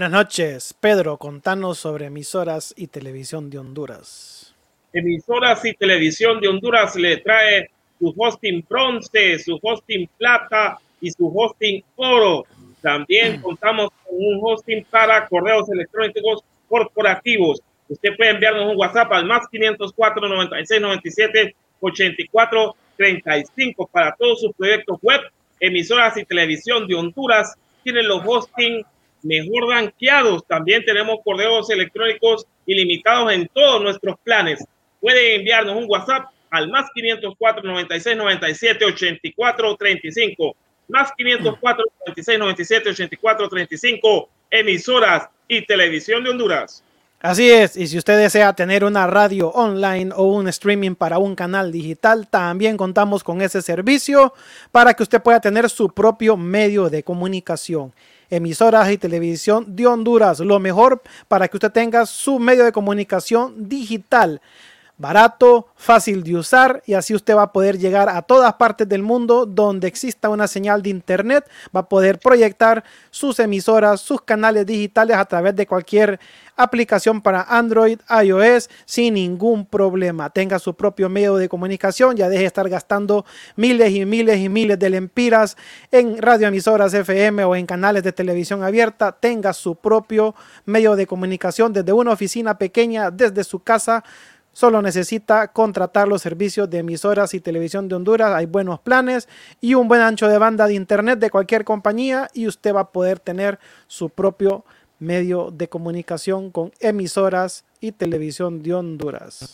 Buenas noches, Pedro. Contanos sobre emisoras y televisión de Honduras. Emisoras y televisión de Honduras le trae su hosting bronce, su hosting plata y su hosting oro. También contamos con un hosting para correos electrónicos corporativos. Usted puede enviarnos un WhatsApp al más 504 96 97 84 35 para todos sus proyectos web. Emisoras y televisión de Honduras tienen los hosting mejor ranqueados. También tenemos correos electrónicos ilimitados en todos nuestros planes. Pueden enviarnos un WhatsApp al más 504 96 97 84 35. Más 504 96 97 84 35. Emisoras y televisión de Honduras. Así es, y si usted desea tener una radio online o un streaming para un canal digital, también contamos con ese servicio para que usted pueda tener su propio medio de comunicación emisoras y televisión de Honduras. Lo mejor para que usted tenga su medio de comunicación digital barato, fácil de usar y así usted va a poder llegar a todas partes del mundo donde exista una señal de internet, va a poder proyectar sus emisoras, sus canales digitales a través de cualquier aplicación para Android, iOS sin ningún problema. Tenga su propio medio de comunicación, ya deje de estar gastando miles y miles y miles de lempiras en radioemisoras FM o en canales de televisión abierta. Tenga su propio medio de comunicación desde una oficina pequeña, desde su casa Solo necesita contratar los servicios de emisoras y televisión de Honduras. Hay buenos planes y un buen ancho de banda de internet de cualquier compañía y usted va a poder tener su propio medio de comunicación con emisoras y televisión de Honduras.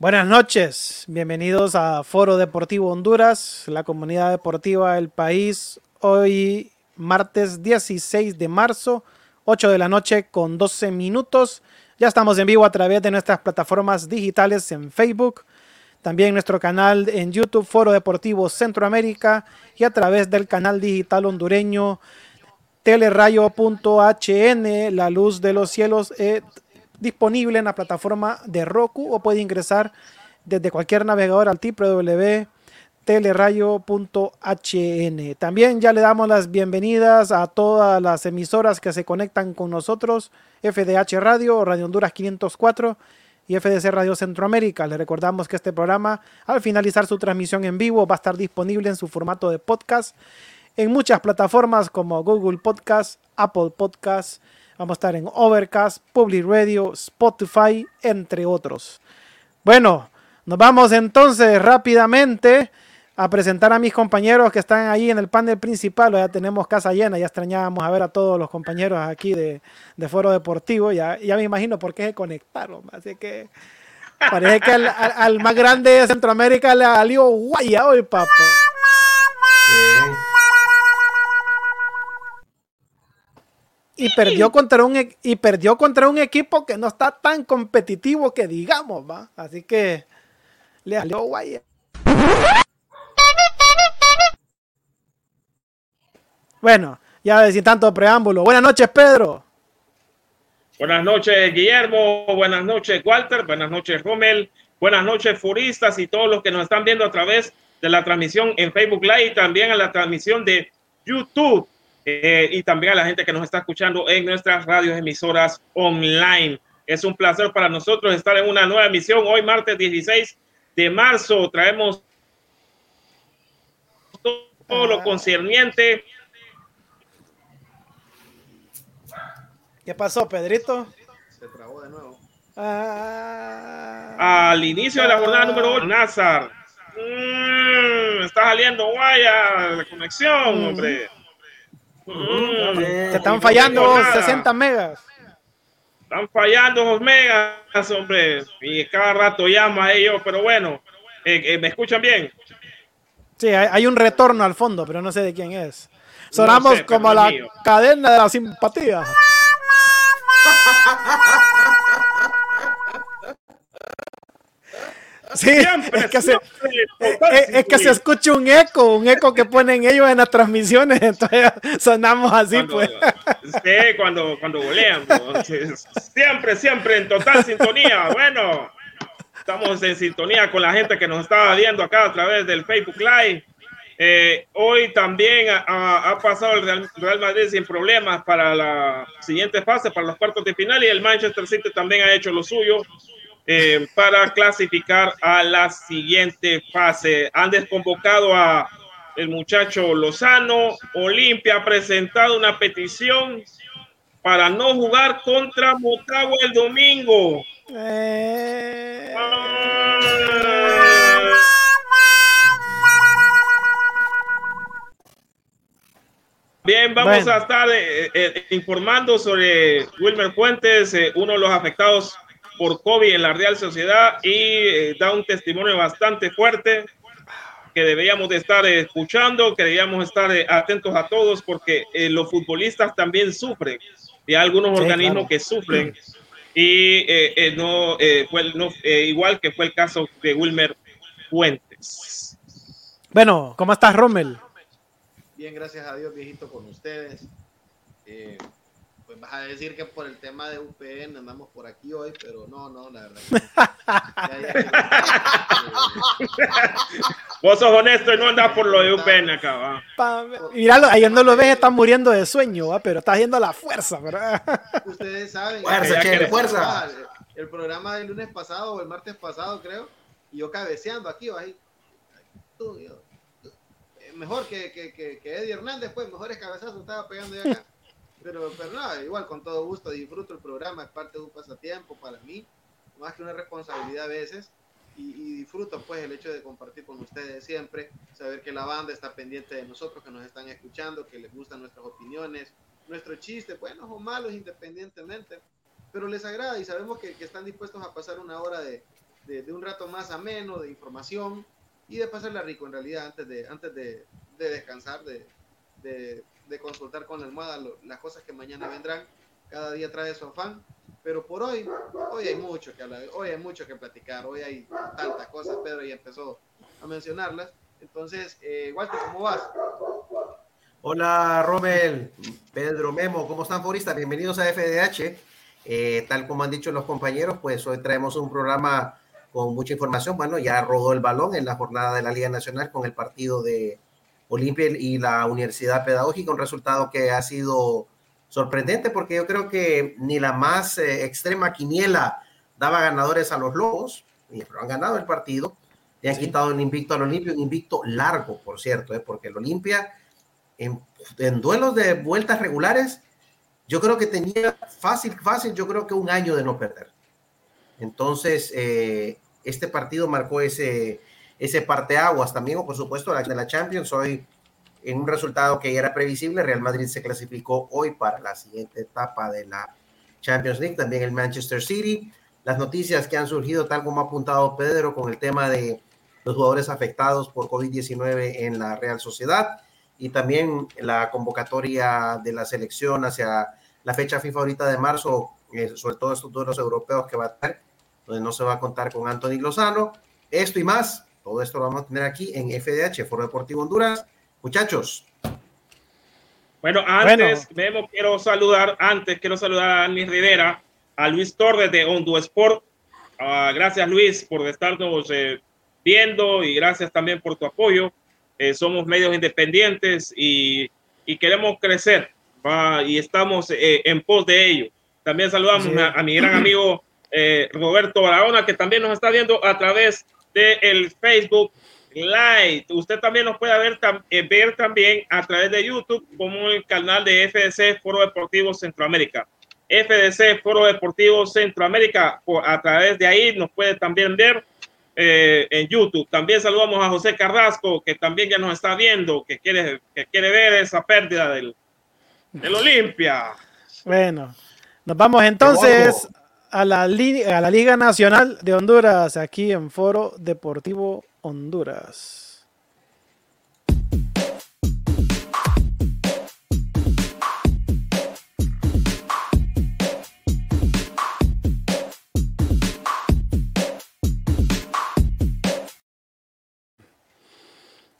Buenas noches, bienvenidos a Foro Deportivo Honduras, la comunidad deportiva del país. Hoy martes 16 de marzo, 8 de la noche con 12 minutos. Ya estamos en vivo a través de nuestras plataformas digitales en Facebook, también nuestro canal en YouTube, Foro Deportivo Centroamérica, y a través del canal digital hondureño telerayo.hn, la luz de los cielos, disponible en la plataforma de Roku o puede ingresar desde cualquier navegador al www.telerayo.hn. También ya le damos las bienvenidas a todas las emisoras que se conectan con nosotros, FDH Radio, Radio Honduras 504 y FDC Radio Centroamérica. Le recordamos que este programa, al finalizar su transmisión en vivo, va a estar disponible en su formato de podcast en muchas plataformas como Google Podcast, Apple Podcast, vamos a estar en Overcast, Public Radio, Spotify, entre otros. Bueno, nos vamos entonces rápidamente a presentar a mis compañeros que están ahí en el panel principal. Ya tenemos casa llena, ya extrañábamos a ver a todos los compañeros aquí de, Foro Deportivo. Ya, ya me imagino por qué se conectaron. Así que parece que al, más grande de Centroamérica le salió guaya hoy, papá. Y perdió contra un y perdió contra un equipo que no está tan competitivo que digamos, va. Así que le salió guay. Bueno, ya sin tanto preámbulo. Buenas noches, Pedro. Buenas noches, Guillermo. Buenas noches, Walter. Buenas noches, Rommel. Buenas noches, furistas y todos los que nos están viendo a través de la transmisión en Facebook Live y también a la transmisión de YouTube. Eh, y también a la gente que nos está escuchando en nuestras radios emisoras online. Es un placer para nosotros estar en una nueva emisión. Hoy, martes 16 de marzo, traemos todo lo concerniente. ¿Qué pasó, Pedrito? Se trabó de nuevo. Ah. Al inicio de la jornada número 8, Nazar. Mm, está saliendo guaya la conexión, hombre. Te están fallando 60 megas. Están fallando los megas, hombre. Y cada rato llama a ellos, pero bueno, eh, eh, ¿me escuchan bien? Sí, hay, un retorno al fondo, pero no sé de quién es. Sonamos como la cadena de la simpatía. Sí, es que, se, es, que se escucha un eco, un eco que ponen ellos en las transmisiones, entonces sonamos así, pues. Sí, cuando, cuando golean, siempre, siempre en total sintonía. Bueno, estamos en sintonía con la gente que nos está viendo acá a través del Facebook Live. Eh, hoy también ha, ha, pasado el Real Madrid sin problemas para la siguiente fase, para los cuartos de final, y el Manchester City también ha hecho lo suyo. Eh, para clasificar a la siguiente fase. Han desconvocado a el muchacho Lozano. Olimpia ha presentado una petición para no jugar contra Motagua el domingo. Eh. Bien, vamos a estar eh, informando sobre Wilmer Fuentes, uno de los afectados por COVID en la Real Sociedad y eh, da un testimonio bastante fuerte que deberíamos de estar escuchando, que deberíamos estar eh, atentos a todos porque eh, los futbolistas también sufren y hay algunos organismos que sufren y no, fue, no igual que fue el caso de Wilmer Fuentes. Bueno, ¿cómo estás, Rommel? Bien, gracias a Dios, viejito, con ustedes pues vas a decir que por el tema de UPN andamos por aquí hoy, pero no, no, la verdad. Vos sos honesto y no andas por lo de UPN acá, va. Míralo, ahí no lo ves, está muriendo de sueño, ¿va? pero está haciendo la fuerza, ¿verdad? Ustedes saben. Fuerza, che, fuerza. El, programa del lunes pasado o el martes pasado, creo, y yo cabeceando aquí, va ahí. Mejor que, que, que, que Eddie Hernández, pues, mejores cabezazos estaba pegando ya acá. Pero, pero nada, igual con todo gusto disfruto el programa, es parte de un pasatiempo para mí, más que una responsabilidad a veces. Y, disfruto pues el hecho de compartir con ustedes siempre, saber que la banda está pendiente de nosotros, que nos están escuchando, que les gustan nuestras opiniones, nuestros chistes, buenos o malos independientemente, pero les agrada y sabemos que, que están dispuestos a pasar una hora de, de, un rato más ameno, de información y de pasarla rico en realidad antes de, antes de, de descansar, de, de, consultar con la almohada las cosas que mañana vendrán. Cada día trae su afán. Pero por hoy, hoy hay mucho que hablar, hoy hay mucho que platicar, hoy hay tantas cosas, Pedro ya empezó a mencionarlas. Entonces, eh, Walter, ¿cómo vas? Hola, Romel, Pedro Memo, ¿cómo están, foristas? Bienvenidos a FDH. Eh, tal como han dicho los compañeros, pues hoy traemos un programa con mucha información. Bueno, ya rodó el balón en la jornada de la Liga Nacional con el partido de Olimpia y la Universidad Pedagógica, un resultado que ha sido sorprendente porque yo creo que ni la más eh, extrema quiniela daba ganadores a los Lobos, pero han ganado el partido, le han quitado el invicto al Olimpia, un invicto largo, por cierto, eh, porque el Olimpia en, en duelos de vueltas regulares, yo creo que tenía fácil, fácil, yo creo que un año de no perder. Entonces, eh, este partido marcó ese, ese parteaguas también, o por supuesto, la de la Champions. Hoy, en un resultado que ya era previsible, Real Madrid se clasificó hoy para la siguiente etapa de la Champions League. También el Manchester City. Las noticias que han surgido, tal como ha apuntado Pedro, con el tema de los jugadores afectados por COVID-19 en la Real Sociedad y también la convocatoria de la selección hacia la fecha FIFA ahorita de marzo, eh, sobre todo estos duelos europeos que va a tener donde no se va a contar con Anthony Lozano. Esto y más, todo esto lo vamos a tener aquí en FDH, Foro Deportivo Honduras. Muchachos. Bueno, antes, quiero saludar, antes quiero saludar a Annie Rivera, a Luis Torres de Hondo Sport. Ah, gracias Luis por estarnos eh, viendo y gracias también por tu apoyo. Eh, somos medios independientes y, queremos crecer y estamos eh, en pos de ello. También saludamos a, mi gran amigo eh, Roberto Barahona, que también nos está viendo a través del el Facebook Live. Usted también nos puede ver, eh, ver también a través de YouTube como el canal de FDC Foro Deportivo Centroamérica. FDC Foro Deportivo Centroamérica, a través de ahí nos puede también ver eh, en YouTube. También saludamos a José Carrasco, que también ya nos está viendo, que quiere, que quiere ver esa pérdida del, del Olimpia. Bueno, nos vamos entonces a la, a la Liga Nacional de Honduras, aquí en Foro Deportivo Honduras.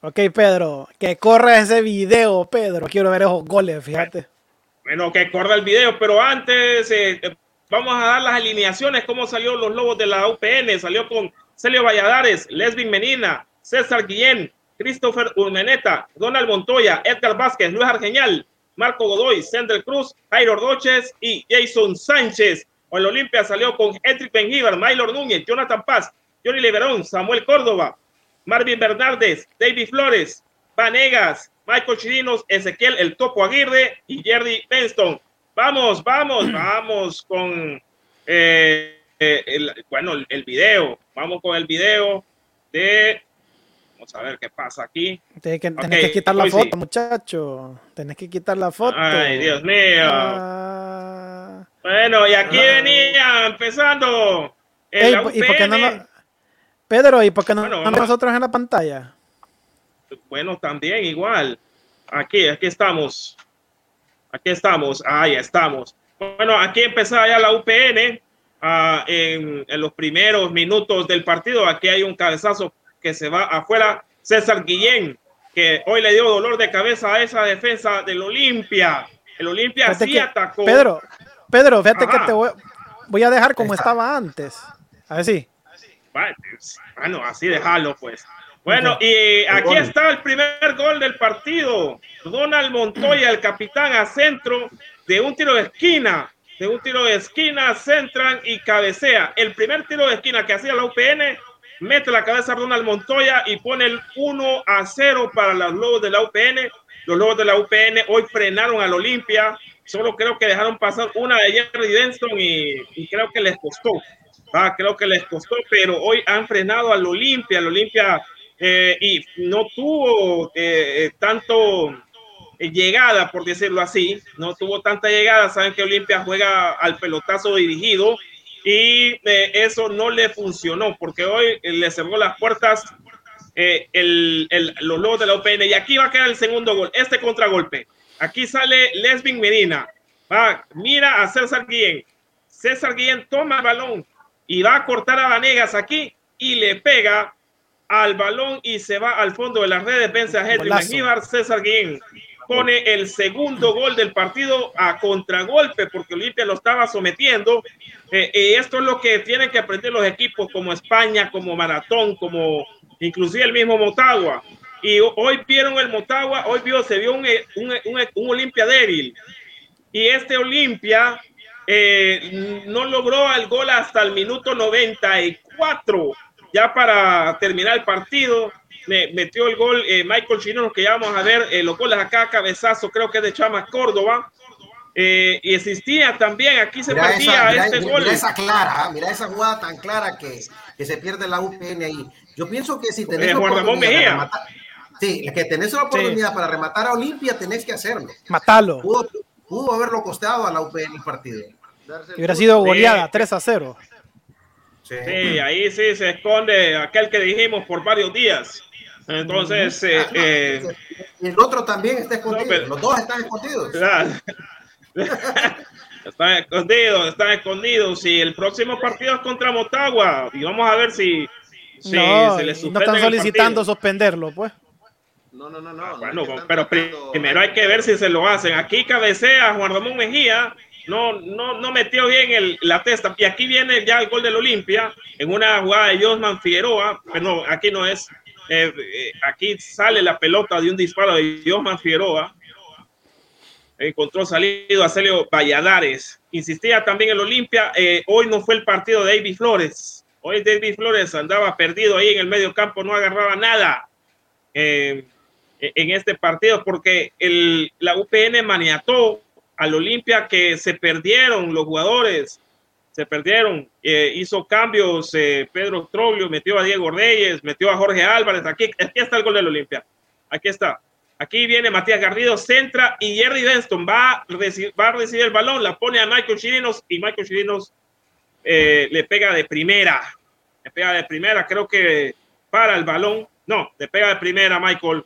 Ok, Pedro, que corra ese video, Pedro. Quiero ver esos goles, fíjate. Bueno, que corra el video, pero antes eh, Vamos a dar las alineaciones, cómo salió los Lobos de la UPN. Salió con Celio Valladares, Lesbin Menina, César Guillén, Christopher Urmeneta, Donald Montoya, Edgar Vázquez, Luis Argeñal, Marco Godoy, Sandel Cruz, Jairo Ordoches y Jason Sánchez. O el Olimpia salió con Edric Benjíbar, Maylor Núñez, Jonathan Paz, Johnny Liberón, Samuel Córdoba, Marvin Bernardes, David Flores, Vanegas, Michael Chirinos, Ezequiel El Topo Aguirre y Jerry Benston. Vamos, vamos, vamos con eh, eh, el, bueno, el, video. Vamos con el video de. Vamos a ver qué pasa aquí. Tienes que, quitar la foto, muchacho. Tenés que quitar la foto. Ay, Dios mío. Ah. Bueno, y aquí ah. venía empezando. ¿y por qué no, Pedro, ¿y por qué no, nosotros en la pantalla? Bueno, también igual. Aquí, aquí estamos. Aquí estamos, ahí estamos. Bueno, aquí empezaba ya la UPN ah, en, los primeros minutos del partido. Aquí hay un cabezazo que se va afuera. César Guillén, que hoy le dio dolor de cabeza a esa defensa del Olimpia. El Olimpia sí atacó. Pedro, Pedro, fíjate que te voy, a dejar como estaba antes. A ver si. Bueno, así déjalo pues. Bueno, y aquí está el primer gol del partido. Donald Montoya, el capitán, a centro de un tiro de esquina. De un tiro de esquina, centran y cabecea. El primer tiro de esquina que hacía la UPN, mete la cabeza a Donald Montoya y pone el 1 a 0 para los Lobos de la UPN. Los Lobos de la UPN hoy frenaron al Olimpia. Solo creo que dejaron pasar una de Jerry Denson y, creo que les costó. Ah, creo que les costó, pero hoy han frenado al Olimpia. El Olimpia eh, y no tuvo eh, eh, tanto llegada, por decirlo así, no tuvo tanta llegada. Saben que Olimpia juega al pelotazo dirigido y eso no le funcionó porque hoy le cerró las puertas el, el, los logos de la UPN. Y aquí va a quedar el segundo gol, este contragolpe. Aquí sale Lesbin Medina. Va, mira a César Guillén. César Guillén toma el balón y va a cortar a Vanegas aquí y le pega al balón y se va al fondo de las redes. Vence a Henry Mengíbar. César Guillén pone el segundo gol del partido a contragolpe porque Olimpia lo estaba sometiendo. Eh, y esto es lo que tienen que aprender los equipos como España, como Maratón, como inclusive el mismo Motagua. Y hoy vieron el Motagua, hoy vio, se vio un, un, un, Olimpia débil. Y este Olimpia eh, no logró el gol hasta el minuto 94, ya para terminar el partido me metió el gol eh, Michael Chino, que ya vamos a ver eh, los goles acá, cabezazo, creo que es de Chama Córdoba. Eh, y existía también, aquí se perdía este gol. Mira esa clara, mira esa jugada tan clara que, que se pierde la UPN ahí. Yo pienso que si tenés la oportunidad rematar, sí, que tenés la oportunidad para rematar a Olimpia, tenés que hacerlo. Matalo. Pudo, pudo haberlo costeado a la UPN el partido. Y hubiera sido goleada, 3 a 0. Sí. sí, ahí sí se esconde aquel que dijimos por varios días. Entonces, eh, eh, el otro también está escondido. Los dos están escondidos. están escondidos, están escondidos. Y el próximo partido es contra Motagua. Y vamos a ver si, si no, se les No están solicitando suspenderlo, pues. No, no, no, no. Ah, bueno, pero primero hay que ver si se lo hacen. Aquí cabecea Juan Ramón Mejía. No, no, no metió bien la testa. Y aquí viene ya el gol del Olimpia en una jugada de Josman Figueroa. Pero no, aquí no es. Eh, eh, aquí sale la pelota de un disparo de Josman Figueroa. Encontró salido a Celio Valladares. Insistía también el Olimpia. Eh, hoy no fue el partido de David Flores. Hoy David Flores andaba perdido ahí en el medio campo, no agarraba nada en este partido porque el, la UPN maniató al Olimpia que se perdieron los jugadores se perdieron. Eh, hizo cambios eh, Pedro Troglio, metió a Diego Reyes, metió a Jorge Álvarez. Aquí, aquí está el gol del Olimpia. Aquí está. Aquí viene Matías Garrido, centra y Jerry Benston va a, recibir, va a recibir el balón, la pone a Michael Chirinos y Michael Chirinos eh, le pega de primera. Le pega de primera, creo que para el balón. No, le pega de primera Michael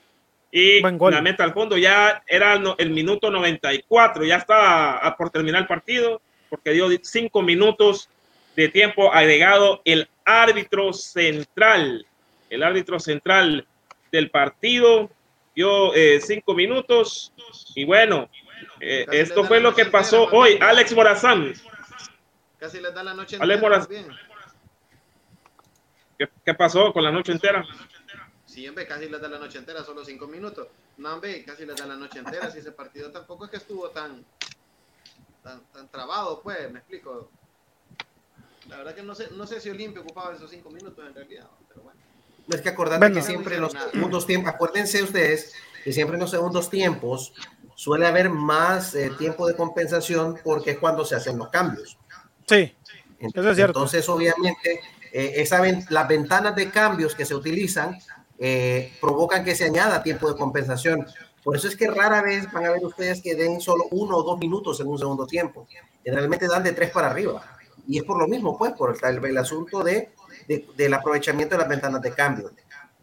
y la meta al fondo. Ya era el, minuto 94, ya está por terminar el partido porque dio cinco minutos de tiempo agregado el árbitro central, el árbitro central del partido dio eh, cinco minutos y bueno, eh, esto fue lo que pasó hoy. Alex Morazán. Casi le da la noche Alex Morazán. ¿Qué, pasó con la noche entera? Sí, hombre, casi le da la noche entera, solo cinco minutos. No, hombre, casi le da la noche entera. Si ese partido tampoco es que estuvo tan, tan, tan trabado, pues, me explico. La verdad que no sé, no sé si Olimpia ocupaba esos cinco minutos en realidad, pero bueno. Es que acordate que siempre en los segundos tiempos, acuérdense ustedes que siempre en los segundos tiempos suele haber más eh, tiempo de compensación porque es cuando se hacen los cambios. Sí, eso es cierto. Entonces, obviamente, eh, esa, las ventanas de cambios que se utilizan eh, provocan que se añada tiempo de compensación. Por eso es que rara vez van a ver ustedes que den solo uno o dos minutos en un segundo tiempo. Generalmente dan de tres para arriba. Y es por lo mismo, pues, por el, el asunto de, del aprovechamiento de las ventanas de cambio.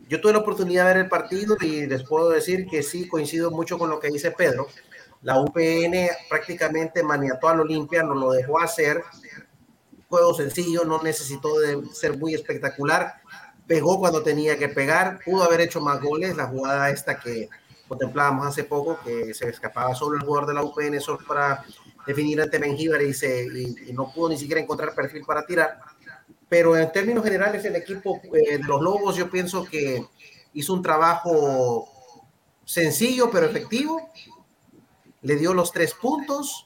Yo tuve la oportunidad de ver el partido y les puedo decir que sí, coincido mucho con lo que dice Pedro. La UPN prácticamente maniató al Olimpia, no lo dejó hacer. Juego sencillo, no necesitó de ser muy espectacular. Pegó cuando tenía que pegar, pudo haber hecho más goles. La jugada esta que contemplábamos hace poco que se escapaba solo el jugador de la UPN solo para definir ante Mengíbar y, se, y, no pudo ni siquiera encontrar perfil para tirar. Pero en términos generales, el equipo eh, de los Lobos yo pienso que hizo un trabajo sencillo pero efectivo. Le dio los tres puntos.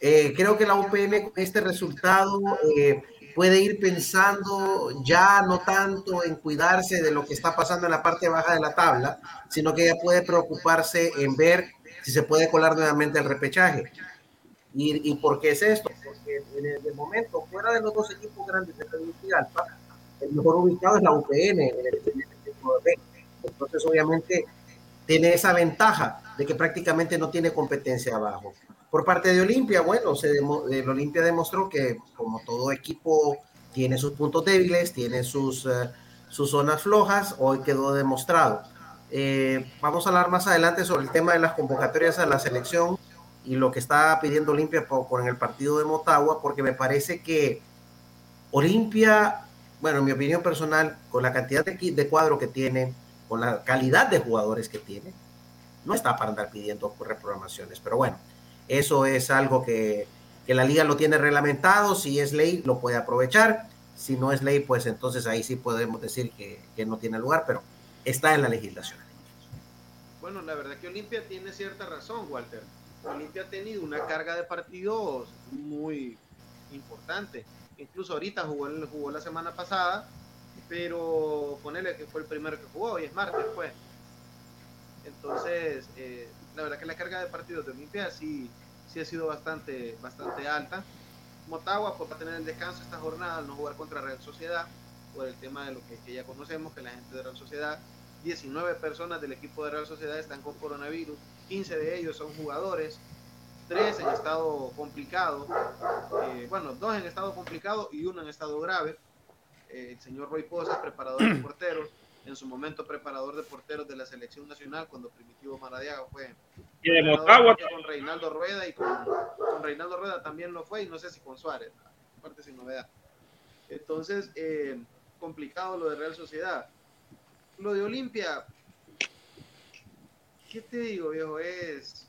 Eh, creo que la UPN este resultado eh, puede ir pensando ya no tanto en cuidarse de lo que está pasando en la parte baja de la tabla, sino que ya puede preocuparse en ver si se puede colar nuevamente el repechaje. ¿Y, y por qué es esto? Porque en el, momento, fuera de los dos equipos grandes de Alfa, el mejor ubicado es la UPN en el, equipo de Entonces, obviamente, tiene esa ventaja de que prácticamente no tiene competencia abajo. Por parte de Olimpia, bueno, se el Olimpia demostró que como todo equipo tiene sus puntos débiles, tiene sus, eh, sus zonas flojas, hoy quedó demostrado. Eh, vamos a hablar más adelante sobre el tema de las convocatorias a la selección y lo que está pidiendo Olimpia con el partido de Motagua, porque me parece que Olimpia, bueno, en mi opinión personal, con la cantidad de, de cuadro que tiene, con la calidad de jugadores que tiene, no está para andar pidiendo reprogramaciones. Pero bueno, eso es algo que, que la liga lo tiene reglamentado. Si es ley, lo puede aprovechar. Si no es ley, pues entonces ahí sí podemos decir que, que no tiene lugar, pero está en la legislación. Bueno, la verdad que Olimpia tiene cierta razón, Walter. Olimpia ha tenido una carga de partidos muy importante. Incluso ahorita jugó, jugó la semana pasada, pero ponele que fue el primero que jugó, y es martes, pues. Entonces, eh, la verdad que la carga de partidos de Olimpia sí, sí ha sido bastante, bastante alta. Motagua pues, va a tener el descanso esta jornada al no jugar contra Real Sociedad, por el tema de lo que, ya conocemos, que la gente de Real Sociedad 19 personas del equipo de Real Sociedad están con coronavirus, 15 de ellos son jugadores, 3 en estado complicado, eh, bueno, 2 en estado complicado y 1 en estado grave. Eh, el señor Roy Posas, preparador de porteros, en su momento preparador de porteros de la selección nacional cuando Primitivo Maradiaga fue y de Motagua con Reinaldo Rueda y con, con, Reinaldo Rueda también lo fue y no sé si con Suárez, aparte sin novedad. Entonces, eh, complicado lo de Real Sociedad lo de Olimpia, ¿qué te digo, viejo? Es.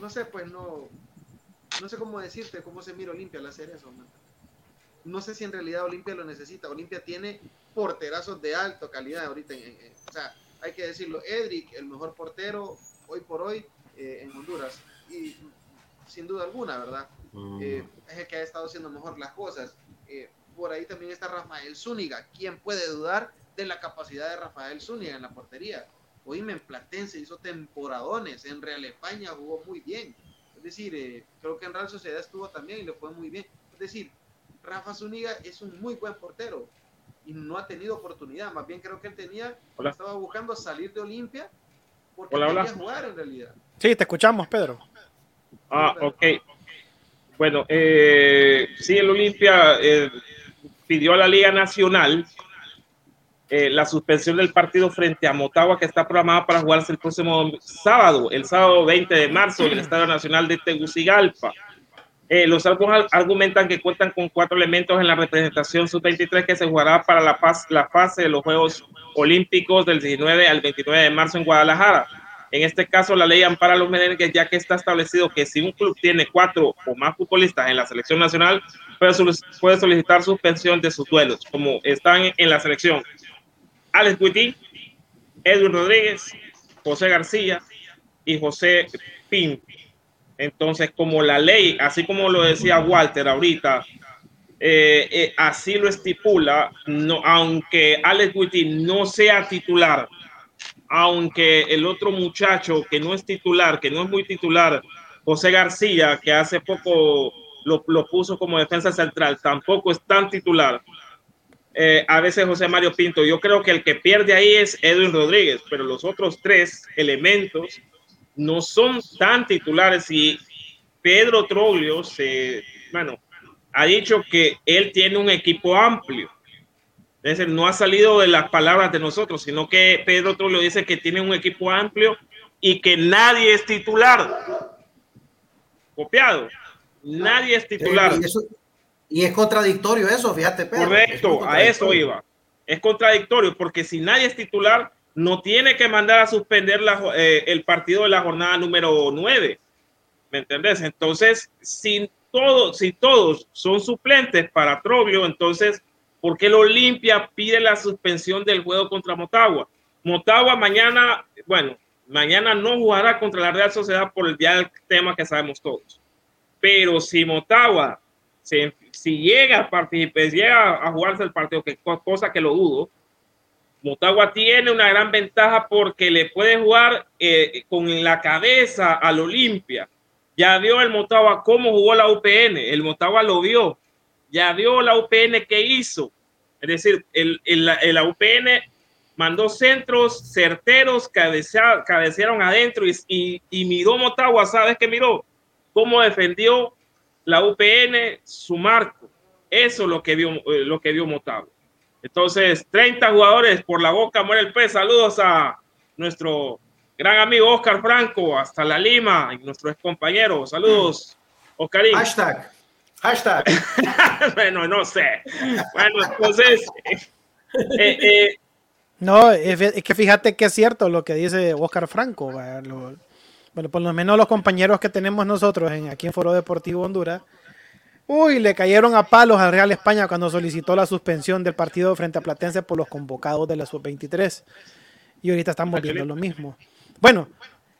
No sé, pues no. No sé cómo decirte cómo se mira Olimpia al hacer eso. No sé si en realidad Olimpia lo necesita. Olimpia tiene porterazos de alta calidad ahorita. o sea, hay que decirlo. Edric, el mejor portero hoy por hoy eh, en Honduras. Y sin duda alguna, ¿verdad? Mm. Eh, es el que ha estado haciendo mejor las cosas. Eh, por ahí también está Rafael Zúñiga. ¿Quién puede dudar de la capacidad de Rafael Zúñiga en la portería? Oíme, en Platense hizo temporadones, en Real España jugó muy bien. Es decir, creo que en Real Sociedad estuvo también y le fue muy bien. Es decir, Rafa Zúñiga es un muy buen portero y no ha tenido oportunidad. Más bien creo que él tenía, estaba buscando salir de Olimpia porque quería jugar en realidad. Sí, te escuchamos, Pedro. Ah, ok. Bueno, eh, sí, el Olimpia eh, pidió a la Liga Nacional eh, la suspensión del partido frente a Motagua que está programada para jugarse el próximo sábado, el sábado 20 de marzo en el Estadio Nacional de Tegucigalpa. Eh, los álbumes argumentan que cuentan con cuatro elementos en la representación sub-23 que se jugará para la, fase de los Juegos Olímpicos del 19 al 29 de marzo en Guadalajara. En este caso, la ley ampara a los merengues ya que está establecido que si un club tiene cuatro o más futbolistas en la selección nacional, puede solicitar suspensión de sus duelos, como están en la selección. Alex Witty, Edwin Rodríguez, José García y José Pin. Entonces, como la ley, así como lo decía Walter ahorita, eh, eh, así lo estipula, no, aunque Alex Witty no sea titular, aunque el otro muchacho que no es titular, que no es muy titular, José García, que hace poco lo, puso como defensa central, tampoco es tan titular. Eh, a veces José Mario Pinto, yo creo que el que pierde ahí es Edwin Rodríguez, pero los otros tres elementos no son tan titulares y Pedro Troglio se, bueno, ha dicho que él tiene un equipo amplio. Es decir, no ha salido de las palabras de nosotros, sino que Pedro Troglio dice que tiene un equipo amplio y que nadie es titular. Copiado. Nadie es titular. Y, es contradictorio eso, fíjate. Correcto, a eso iba. Es contradictorio porque si nadie es titular, no tiene que mandar a suspender eh, el partido de la jornada número 9. ¿Me entendés? Entonces, si todos, si todos son suplentes para Troglio, entonces, ¿por qué el Olimpia pide la suspensión del juego contra Motagua? Motagua mañana, bueno, mañana no jugará contra la Real Sociedad por el día del tema que sabemos todos. Pero si Motagua, si llega a participar, llega a jugarse el partido, que cosa que lo dudo, Motagua tiene una gran ventaja porque le puede jugar eh, con la cabeza al Olimpia. Ya vio el Motagua cómo jugó la UPN, el Motagua lo vio, ya vio la UPN que hizo. Es decir, el, la UPN mandó centros certeros, cabecearon adentro y, y, y miró Motagua, ¿sabes qué miró? cómo defendió la UPN su marco. Eso es lo que vio, eh, lo que vio Motagua. Entonces, 30 jugadores por la boca muere el pez. Saludos a nuestro gran amigo Oscar Franco, hasta la Lima, y nuestro ex compañero. Saludos, Oscarín. Hashtag. Hashtag. bueno, no sé. Bueno, entonces. Eh, eh, no, es que fíjate que es cierto lo que dice Oscar Franco. Lo, bueno, por lo menos los compañeros que tenemos nosotros en, aquí en Foro Deportivo Honduras. Uy, le cayeron a palos al Real España cuando solicitó la suspensión del partido frente a Platense por los convocados de la sub-23. Y ahorita están volviendo lo mismo. Bueno,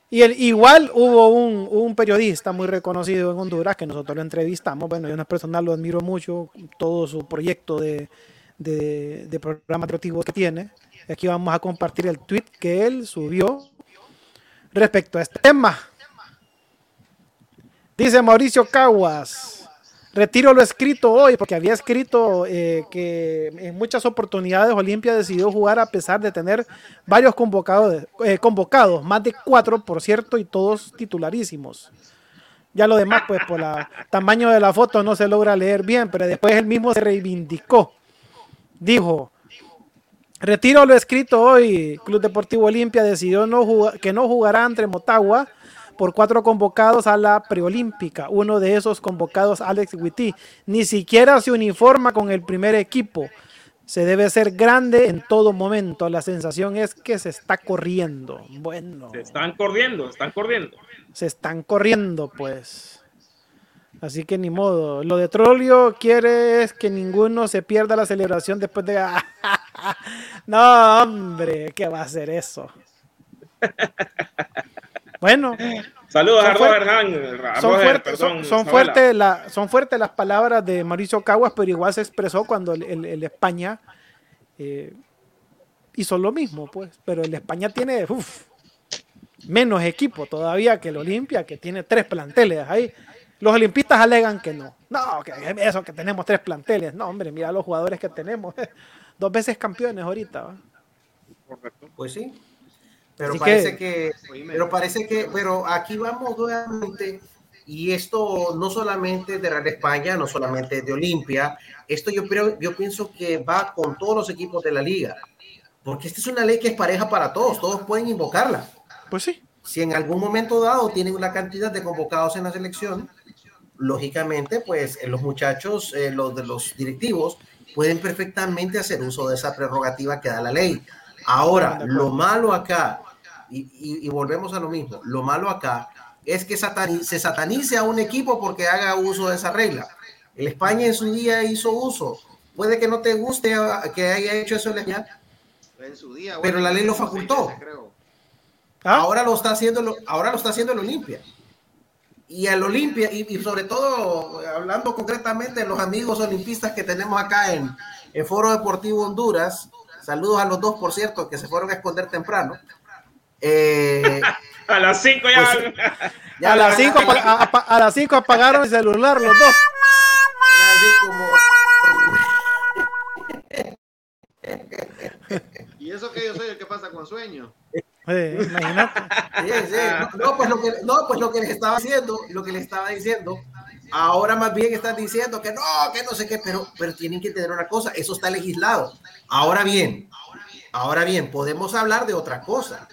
y el, igual hubo un, periodista muy reconocido en Honduras que nosotros lo entrevistamos. Bueno, yo una persona lo admiro mucho, todo su proyecto de, de, de programa que tiene. Aquí vamos a compartir el tweet que él subió respecto a este tema. Dice Mauricio Caguas. Retiro lo escrito hoy porque había escrito eh, que en muchas oportunidades Olimpia decidió jugar a pesar de tener varios convocados, eh, convocados, más de cuatro por cierto, y todos titularísimos. Ya lo demás, pues por el tamaño de la foto no se logra leer bien, pero después él mismo se reivindicó. Dijo, retiro lo escrito hoy, Club Deportivo Olimpia decidió no que no jugará entre Motagua por cuatro convocados a la preolímpica. Uno de esos convocados, Alex Witty, ni siquiera se uniforma con el primer equipo. Se debe ser grande en todo momento. La sensación es que se está corriendo. Bueno. Se están corriendo, están corriendo. Se están corriendo, pues. Así que ni modo. Lo de Trolio quiere es que ninguno se pierda la celebración después de. no, hombre, ¿qué va a hacer eso? Bueno. Saludos a Robert Son, fuertes, son, fuertes son fuertes las palabras de Mauricio Caguas, pero igual se expresó cuando el, España eh, hizo lo mismo, pues. Pero el España tiene menos equipo todavía que el Olimpia, que tiene tres planteles ahí. Los olimpistas alegan que no. No, que eso que tenemos tres planteles. No, hombre, mira los jugadores que tenemos. Dos veces campeones ahorita. Correcto. Pues sí. Pero parece que, pero parece que, pero aquí vamos nuevamente, y esto no solamente de Real España, no solamente de Olimpia, esto yo creo, yo pienso que va con todos los equipos de la liga, porque esta es una ley que es pareja para todos, todos pueden invocarla. Pues sí. Si en algún momento dado tienen una cantidad de convocados en la selección, lógicamente, pues eh, los muchachos, eh, los de los directivos, pueden perfectamente hacer uso de esa prerrogativa que da la ley. Ahora, lo malo acá y, volvemos a lo mismo. Lo malo acá es que se satanice a un equipo porque haga uso de esa regla. El España en su día hizo uso. Puede que no te guste que haya hecho eso en su día, pero la ley lo facultó. ¿Ah? Ahora lo está haciendo, ahora lo está haciendo el Olimpia. Y el Olimpia, y, sobre todo, hablando concretamente de los amigos olimpistas que tenemos acá en, el Foro Deportivo Honduras, saludos a los dos, por cierto, que se fueron a esconder temprano. Eh, a las 5 ya. Pues, a, las 5 a, las 5 apagaron el celular los dos. y eso que yo soy el que pasa con sueño. imagínate. No, pues lo que, no, pues lo que les estaba diciendo, lo que les estaba diciendo, ahora más bien están diciendo que no, que no sé qué, pero, pero tienen que tener una cosa, eso está legislado. Ahora bien, ahora bien, podemos hablar de otra cosa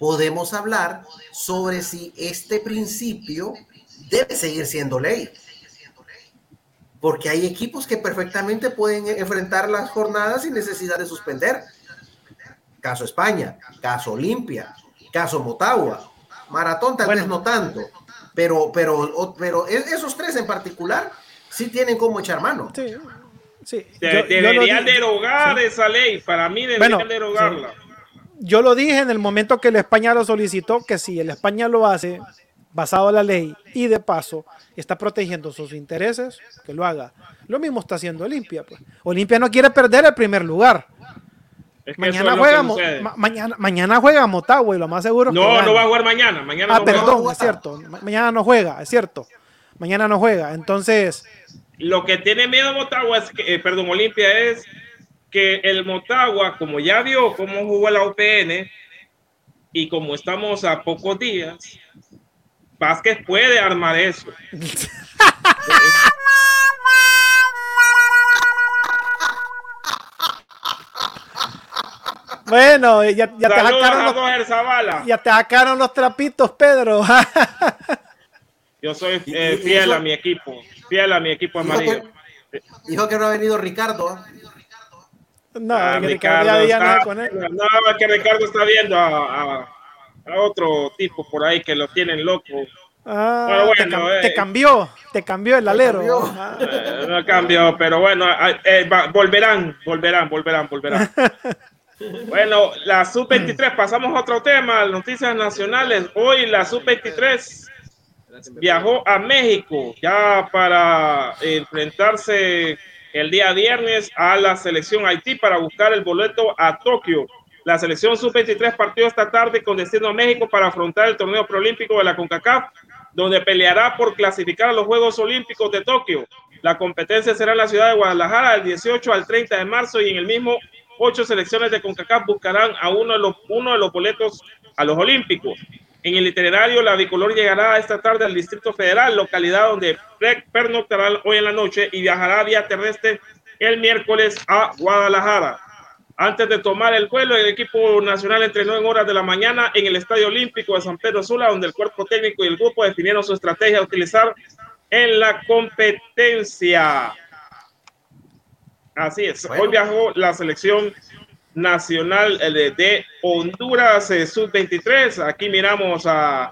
podemos hablar sobre si este principio debe seguir siendo ley. Porque hay equipos que perfectamente pueden enfrentar las jornadas sin necesidad de suspender. Caso España, caso Olimpia, caso Motagua, Maratón tal vez no tanto, pero, pero, pero esos tres en particular sí tienen como echar mano. Sí, sí. deberían derogar esa ley, para mí deberían derogarla yo lo dije en el momento que el España lo solicitó, que si el España lo hace basado en la ley y de paso está protegiendo sus intereses, que lo haga. Lo mismo está haciendo Olimpia. Pues. Olimpia no quiere perder el primer lugar. mañana, juega, mañana, mañana juega Motagua y lo más seguro No, no va a jugar mañana. mañana ah, perdón, es cierto. Mañana no juega, es cierto. Mañana no juega. Entonces. Lo que tiene miedo Motagua es que, eh, perdón, Olimpia es que el Motagua, como ya vio cómo jugó la UPN y como estamos a pocos días, Vázquez puede armar eso. Bueno, ya, ya, te los, ya, te sacaron los, trapitos, Pedro. Yo soy eh, fiel a mi equipo, fiel a mi equipo amarillo. Dijo que no ha venido Ricardo no, Ah, que Ricardo Ricardo ya no está- se conecta. no, que Ricardo está viendo a, a- a otro tipo por ahí que lo tienen loco. Ah, Pero te, bueno, cam- eh. te cambió, te cambió el alero. cambió. Ah, Eh, no cambió, pero bueno, eh, eh, va- volverán, volverán, volverán, volverán. Bueno, la sub-23, pasamos a otro tema, noticias nacionales. Hoy la sub-23 viajó a México ya para enfrentarse el día viernes a la selección Haití para buscar el boleto a Tokio. La selección sub-23 partió esta tarde con destino a México para afrontar el torneo preolímpico de la CONCACAF, donde peleará por clasificar a los Juegos Olímpicos de Tokio. La competencia será en la ciudad de Guadalajara del 18 al 30 de marzo y en el mismo ocho selecciones de CONCACAF buscarán a uno de los, uno de los boletos a los Olímpicos. En el itinerario, la bicolor llegará esta tarde al Distrito Federal, localidad donde pernoctará hoy en la noche y viajará vía terrestre el miércoles a Guadalajara. Antes de tomar el vuelo, el equipo nacional entrenó en horas de la mañana en el Estadio Olímpico de San Pedro Sula, donde el cuerpo técnico y el grupo definieron su estrategia a utilizar en la competencia. Así es. Bueno. Hoy viajó la selección nacional de, de Honduras eh, sub-23. Aquí miramos a,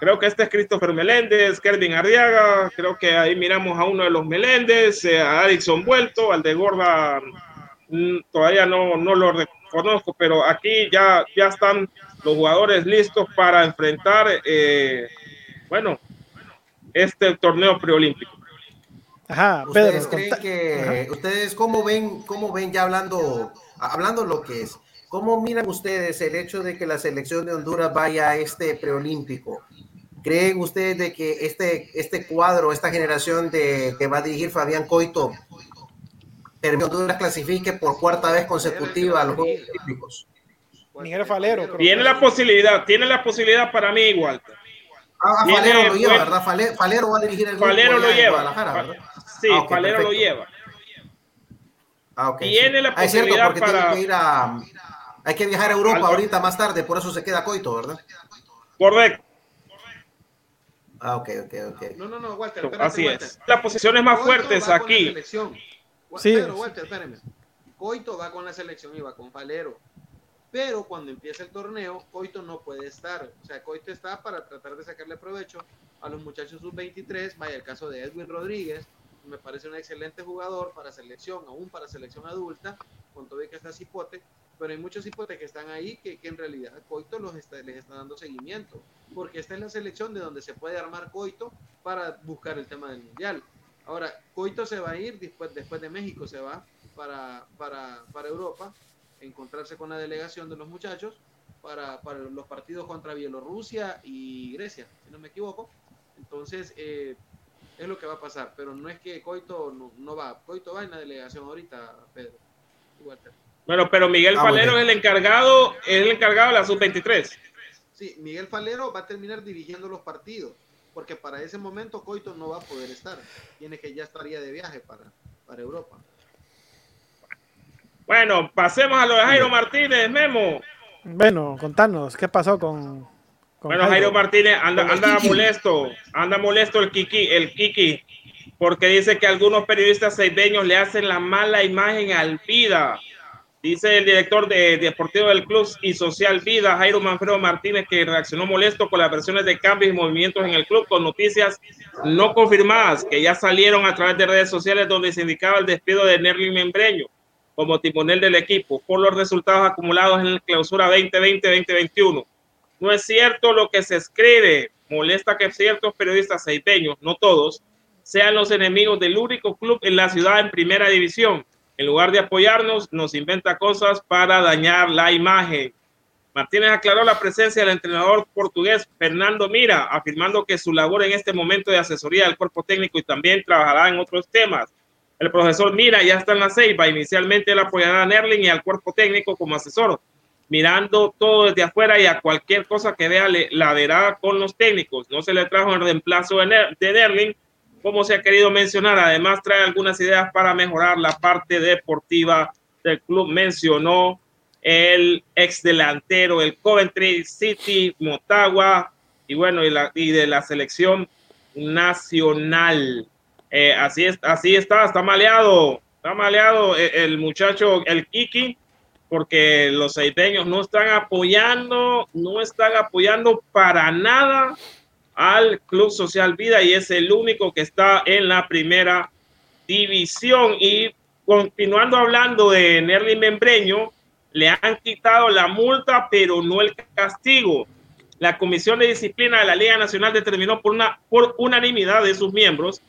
creo que este es Christopher Meléndez, Kervin Arriaga. Creo que ahí miramos a uno de los Meléndez, eh, a Adixon Vuelto, al de Gorda. mm, Todavía no, no lo reconozco, pero aquí ya, ya están los jugadores listos para enfrentar, eh, bueno, este torneo preolímpico. Ajá, Pedro. ¿Ustedes creen que, ustedes cómo ven, cómo ven ya hablando, hablando lo que es, cómo miran ustedes el hecho de que la selección de Honduras vaya a este preolímpico? ¿Creen ustedes de que este, este cuadro, esta generación de que va a dirigir Fabián Coito, permite que Honduras clasifique por cuarta vez consecutiva a los Juegos Olímpicos? Miguel Falero, creo. Tiene la posibilidad, tiene la posibilidad para mí igual. Ah, ah, Falero lo lleva, ¿verdad? Fale- Falero va a dirigir el grupo Falero lo lleva. Guadalajara, Fa- ¿verdad? Sí, Ah, Falero lo lleva. Ah, ok, Tiene la Ah, es cierto, posibilidad porque para- tiene que ir a... Hay que viajar a Europa Algo- ahorita más tarde, por eso se queda Coito, ¿verdad? Correcto, Ah, ok, ok, ok. No, no, no, Walter, espérate, así Walter. es. Las posiciones más Coito fuertes va con la aquí. Sí. Pedro, Walter, espérame. Coito va con la selección y va con Falero. Pero cuando empieza el torneo, Coito no puede estar. O sea, Coito está para tratar de sacarle provecho a los muchachos sub-23. Vaya, el caso de Edwin Rodríguez, me parece un excelente jugador para selección, aún para selección adulta, con todo y que está cipote. Pero hay muchos cipotes que están ahí que, que en realidad Coito los está, les está dando seguimiento. Porque esta es la selección de donde se puede armar Coito para buscar el tema del mundial. Ahora, Coito se va a ir después, después de México, se va para, para, para Europa, encontrarse con la delegación de los muchachos para, para los partidos contra Bielorrusia y Grecia, si no me equivoco. Entonces, eh, es lo que va a pasar, pero no es que Coito no, no va, Coito va en la delegación ahorita, Pedro. Walter. Bueno, pero Miguel Ah, Falero es el encargado, es el encargado de la sub-23. Sí, Miguel Falero va a terminar dirigiendo los partidos, porque para ese momento Coito no va a poder estar, tiene que ya estaría de viaje para, para Europa. Bueno, pasemos a lo de Jairo Martínez, Memo. Bueno, contanos, ¿qué pasó con Bueno, Jairo Martínez anda, anda molesto, anda molesto el Kiki, el Kiki, porque dice que algunos periodistas seibeños le hacen la mala imagen al Vida. Dice el director de, deportivo del club y social Vida, Jairo Manfredo Martínez, que reaccionó molesto con las versiones de cambios y movimientos en el club con noticias no confirmadas que ya salieron a través de redes sociales donde se indicaba el despido de Nerlin Membreño como timonel del equipo por los resultados acumulados en la clausura 2020-2021. No es cierto lo que se escribe. Molesta que ciertos periodistas seipeños, no todos, sean los enemigos del único club en la ciudad en primera división. En lugar de apoyarnos, nos inventa cosas para dañar la imagen. Martínez aclaró la presencia del entrenador portugués Fernando Mira, afirmando que su labor en este momento de asesoría del cuerpo técnico y también trabajará en otros temas. El profesor Mira ya está en la ceiba. Inicialmente él apoyará a Nerling y al cuerpo técnico como asesor, mirando todo desde afuera y a cualquier cosa que vea le, la verá con los técnicos. No se le trajo el reemplazo de, Ner, de Nerling, como se ha querido mencionar. Además trae algunas ideas para mejorar la parte deportiva del club, mencionó el ex delantero, el Coventry City, Motagua, y bueno, y, la, y de la selección nacional. Eh, así, es, así está, está maleado, está maleado el, el muchacho, el Kiki, porque los saipeños no están apoyando, no están apoyando para nada al Club Social Vida y es el único que está en la primera división. Y continuando hablando de Nerly Membreño, le han quitado la multa, pero no el castigo. La Comisión de Disciplina de la Liga Nacional determinó por, una, por unanimidad de sus miembros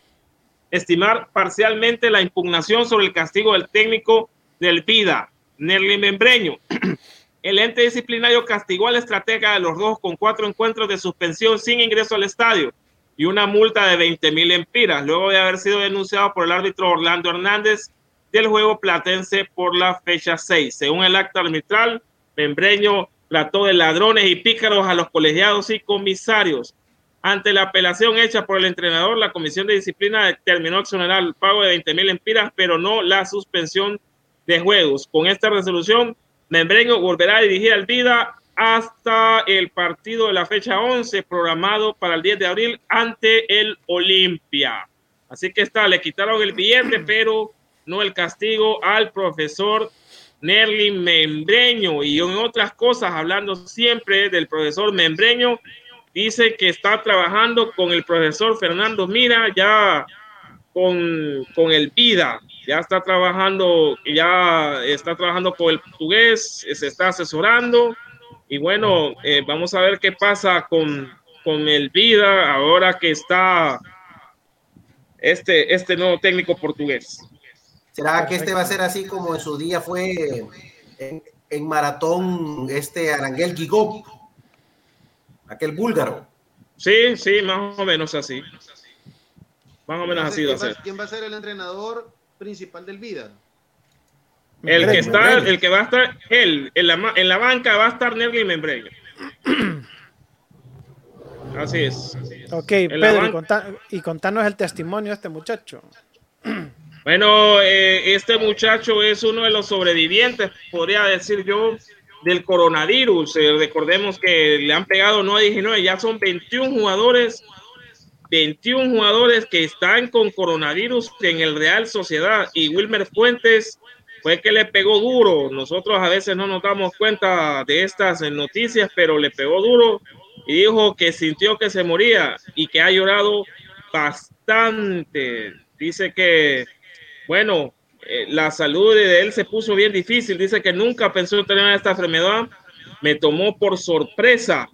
estimar parcialmente la impugnación sobre el castigo del técnico del Vida, Nerly Membreño. El ente disciplinario castigó a la estratega de los rojos con cuatro encuentros de suspensión sin ingreso al estadio y una multa de 20 mil empiras, luego de haber sido denunciado por el árbitro Orlando Hernández del juego platense por la fecha 6. Según el acta arbitral, Membreño trató de ladrones y pícaros a los colegiados y comisarios. Ante la apelación hecha por el entrenador, la Comisión de Disciplina determinó exonerar el pago de 20 mil empiras, pero no la suspensión de juegos. Con esta resolución, Membreño volverá a dirigir al Vida hasta el partido de la fecha 11 programado para el 10 de abril ante el Olimpia. Así que está, le quitaron el billete, pero no el castigo al profesor Nerly Membreño. Y en otras cosas, hablando siempre del profesor Membreño, dice que está trabajando con el profesor Fernando Mira, ya con, con el Vida, ya está trabajando, ya está trabajando con el portugués, se está asesorando. Y bueno, eh, vamos a ver qué pasa con, con el Vida ahora que está este, este nuevo técnico portugués. ¿Será que este va a ser así como en su día fue en, en maratón este Arangel Gigop? Aquel búlgaro. Sí, sí, más o menos así. Más o menos así va a ser. ¿Quién va a ser el entrenador principal del Vida? El que está, el que va a estar, él, en la, en la banca va a estar Nerly Membreño. Así es. Ok, En la Pedro, y contanos el testimonio de este muchacho. Bueno, eh, este muchacho es uno de los sobrevivientes, podría decir yo, del coronavirus. Eh, recordemos que le han pegado no a 19, ya son 21 jugadores, 21 jugadores que están con coronavirus en el Real Sociedad y Wilmer Fuentes fue que le pegó duro. Nosotros a veces no nos damos cuenta de estas noticias, pero le pegó duro y dijo que sintió que se moría y que ha llorado bastante. Dice que bueno, eh, la salud de él se puso bien difícil. Dice que nunca pensó tener esta enfermedad. Me tomó por sorpresa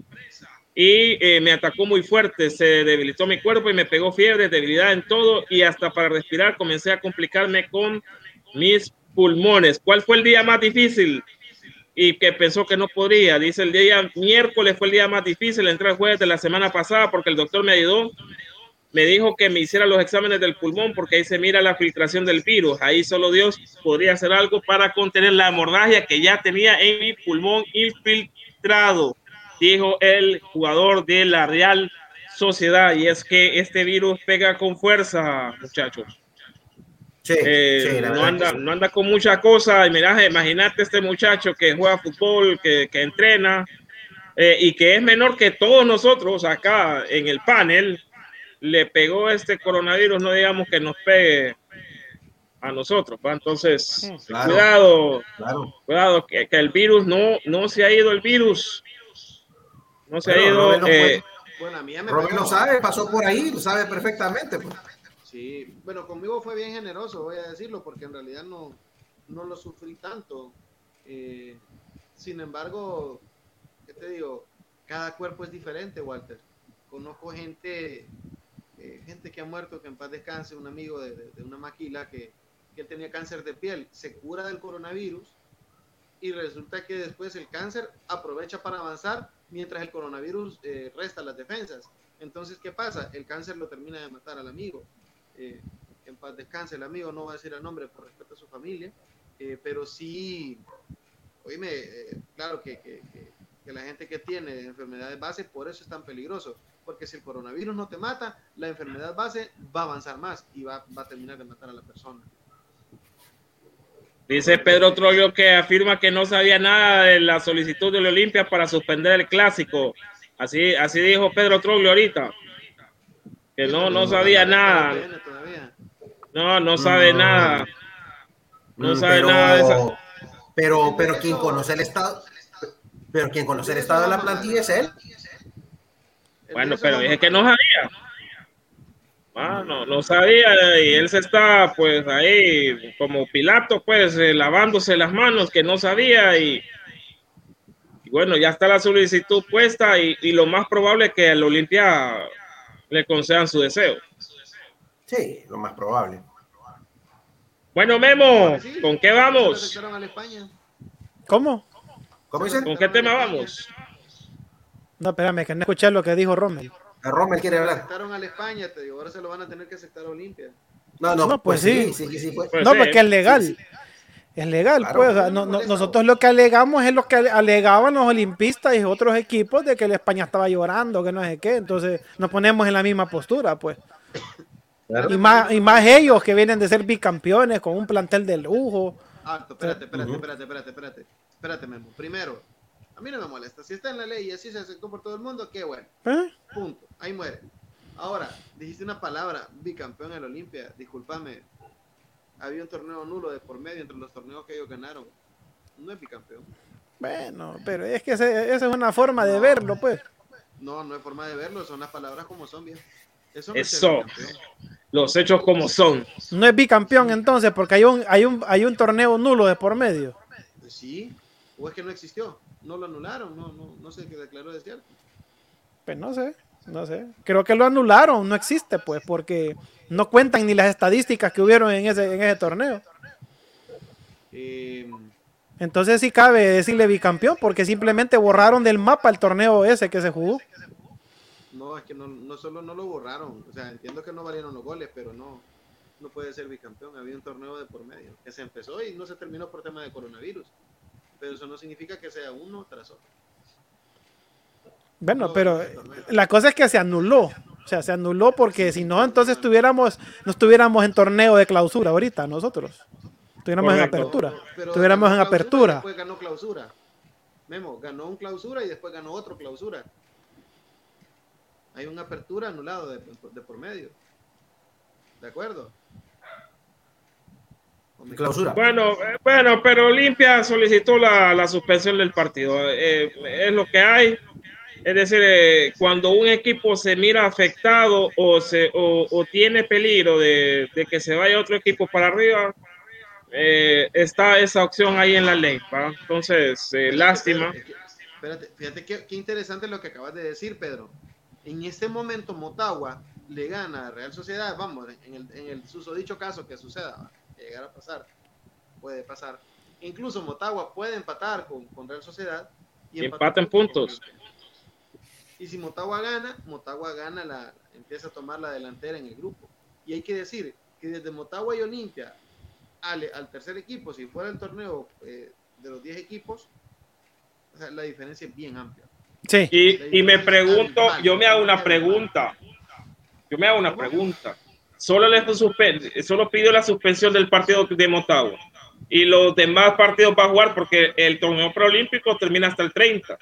y eh, me atacó muy fuerte. Se debilitó mi cuerpo y me pegó fiebre, debilidad en todo y hasta para respirar comencé a complicarme con mis pulmones. ¿Cuál fue el día más difícil? Y que pensó que no podría. Dice el día miércoles fue el día más difícil. Entré el jueves de la semana pasada porque el doctor me ayudó me dijo que me hiciera los exámenes del pulmón porque ahí se mira la filtración del virus. Ahí solo Dios podría hacer algo para contener la hemorragia que ya tenía en mi pulmón infiltrado, dijo el jugador de la Real Sociedad. Y es que este virus pega con fuerza, muchachos. Sí, Eh, sí, no, anda, sí. no anda con mucha cosa. Y mira, imagínate este muchacho que juega fútbol, que, que entrena eh, y que es menor que todos nosotros acá en el panel. Le pegó este coronavirus, no digamos que nos pegue a nosotros. ¿va? Entonces, Claro. cuidado, Claro. cuidado, que, que el virus no, no se ha ido el virus. No se Pero ha ido. Eh, Bueno, a mí ya me Robert pegó. lo sabe, pasó por ahí, lo sabe perfectamente. pues. Sí, bueno, conmigo fue bien generoso, voy a decirlo, porque en realidad no, no lo sufrí tanto. Eh, sin embargo, ¿qué te digo? Cada cuerpo es diferente, Walter. Conozco gente, eh, gente que ha muerto, que en paz descanse, un amigo de, de- de una maquila que, que él tenía cáncer de piel, se cura del coronavirus y resulta que después el cáncer aprovecha para avanzar mientras el coronavirus eh, resta las defensas. Entonces, ¿qué pasa? El cáncer lo termina de matar al amigo. Eh, en paz descanse el amigo, no va a decir el nombre por respeto a su familia, eh, pero sí, oíme, eh, claro que, que- que- la gente que tiene enfermedades base, por eso es tan peligroso, porque si el coronavirus no te mata, la enfermedad base va a avanzar más y va, va a terminar de matar a la persona. Dice Pedro Troglio que afirma que no sabía nada de la solicitud de la Olimpia para suspender el clásico. Así, así dijo Pedro Troglio ahorita. Que no, no sabía nada. No, no sabe nada. No sabe pero, nada de esa. Pero, pero quien conoce el estado, pero quien conoce el estado de la plantilla es él. Bueno, pero dije que no sabía. Ah, no, no sabía y él se está pues ahí como Pilato pues eh, lavándose las manos que no sabía y, y bueno, ya está la solicitud puesta y, y lo más probable es que al Olimpia le concedan su deseo. Sí, lo más probable. Bueno, Memo, ¿con qué vamos? ¿Cómo? ¿Cómo dicen? ¿Con qué tema vamos? No, espérame, que no escuché lo que dijo Rommel. A Rommel quiere hablar. Aceptaron a la España, te digo, ahora se lo van a tener que aceptar a Olimpia. No, no, No, pues, pues sí, sí. sí, sí, pues. Pues no, porque es legal. sí, sí. Es legal, Claro. pues. no- no- nosotros lo que alegamos es lo que alegaban los olimpistas y otros equipos de que la España estaba llorando, que no sé qué. Entonces nos ponemos en la misma postura, pues. Y más, y más ellos que vienen de ser bicampeones con un plantel de lujo. Alto, espérate, espérate, espérate, espérate, espérate. Espérate, Memo. Primero, a mí no me molesta. Si está en la ley y así se aceptó por todo el mundo, qué bueno. ¿Eh? Punto. Ahí muere. Ahora, dijiste una palabra, bicampeón en la Olimpia. Discúlpame. Había un torneo nulo de por medio entre los torneos que ellos ganaron. No es bicampeón. Bueno, pero es que esa es una forma de verlo, pues. No, no es forma de verlo, son las palabras como son, bien. Eso no Eso. Los hechos como son. No es bicampeón entonces, porque hay un, hay un, hay un torneo nulo de por medio. Sí, o es que no existió. No lo anularon, no, no, no sé qué declaró de cierto. Pues no sé, no sé. Creo que lo anularon, no existe, pues, porque no cuentan ni las estadísticas que hubieron en ese, en ese torneo. Eh, Entonces sí cabe decirle bicampeón, porque simplemente borraron del mapa el torneo ese que se jugó. no, es que no, no solo no lo borraron. O sea, entiendo que no valieron los goles, pero no, no puede ser bicampeón. Había un torneo de por medio que se empezó y no se terminó por tema de coronavirus. Pero eso no significa que sea uno tras otro. Bueno, No, pero la cosa es que se anuló. O sea, se anuló porque si no, entonces estuviéramos, no estuviéramos en torneo de clausura ahorita nosotros. Estuviéramos en Correcto. apertura. Pero Estuviéramos en apertura. Después ganó clausura. Memo, ganó un clausura y después ganó otro clausura. Hay una apertura anulado de, de por medio. ¿De acuerdo? ¿O me- Clausura. Bueno, eh, bueno, pero Olimpia solicitó la, la suspensión del partido. Eh, es lo que hay. Es decir, eh, cuando un equipo se mira afectado o, se, o, o tiene peligro de, de que se vaya otro equipo para arriba, eh, está esa opción ahí en la ley. ¿va? Entonces, lástima. Espérate, fíjate qué, qué interesante lo que acabas de decir, Pedro. En este momento, Motagua le gana a Real Sociedad. Vamos, en el, en el susodicho caso que suceda. Que llegara a pasar, puede pasar. Incluso Motagua puede empatar con, con Real Sociedad Y empatan puntos. Y si Motagua gana, Motagua gana la, empieza a tomar la delantera en el grupo. Y hay que decir que desde Motagua y Olimpia al, al tercer equipo, si fuera el torneo eh, de los 10 equipos, o sea, la diferencia es bien amplia. Sí. Y, y me pregunto, yo me hago una pregunta. Yo me hago una pregunta. Solo, le solo pidió la suspensión del partido de Motagua. Y los demás partidos va a jugar porque el torneo preolímpico termina hasta el 30.